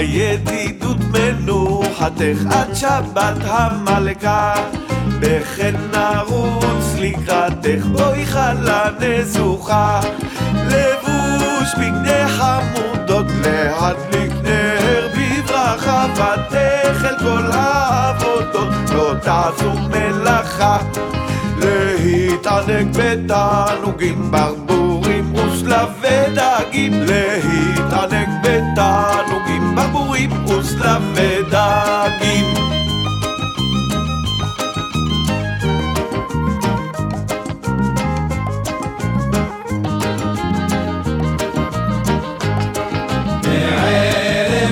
ידידות מנוחתך עד שבת המלכה. בחן נרוץ לקראתך בואי חלה נזוכה לבוש בגדי חמודות להדליק נר בברכה. ותכל כל העבודות לא תעשו מלאכה. להתענג בתענוגים ברבורים ושלבי דגים. להתענג בתענוגים ברבורים ושלבי דגים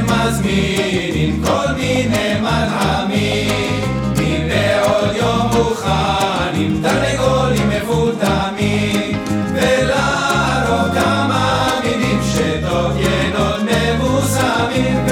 מזמינים כל מיני מנעמים מבעוד יום מוכנים תרנגולים מפותמים ולהרוג כמה מינים שדוגיינות מבוסמים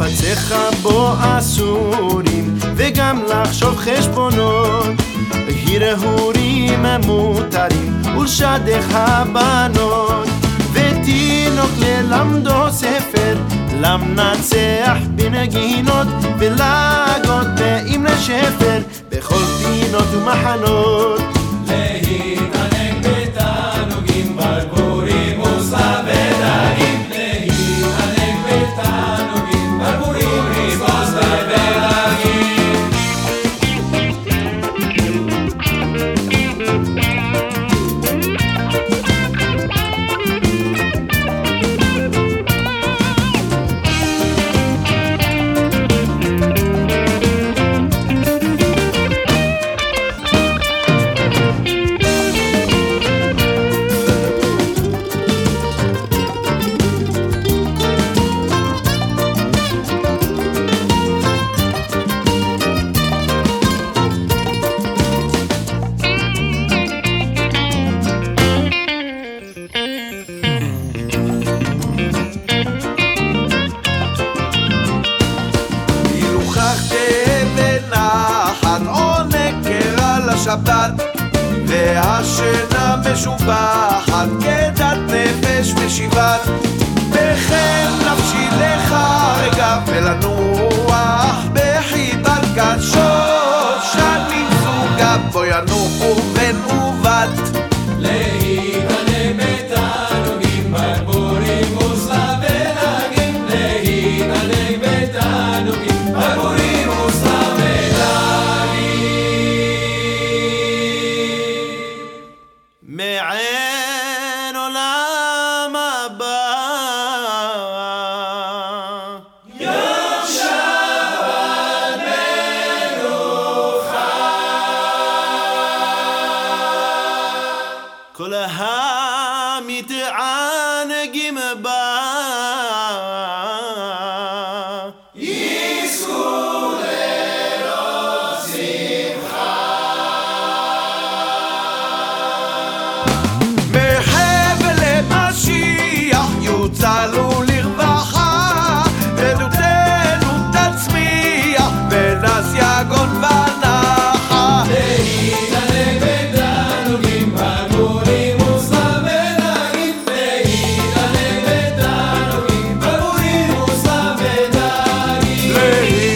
הפציך בו אסורים, וגם לחשוב חשבונות. הרהורים מותרים, ולשדך הבנות. ותינוק ללמדו ספר, למנצח בנגינות, ולהגות נעים לשפר, בכל פינות ומחנות. לשבת והשינה משובחת כדת נפש משיבת give me back. where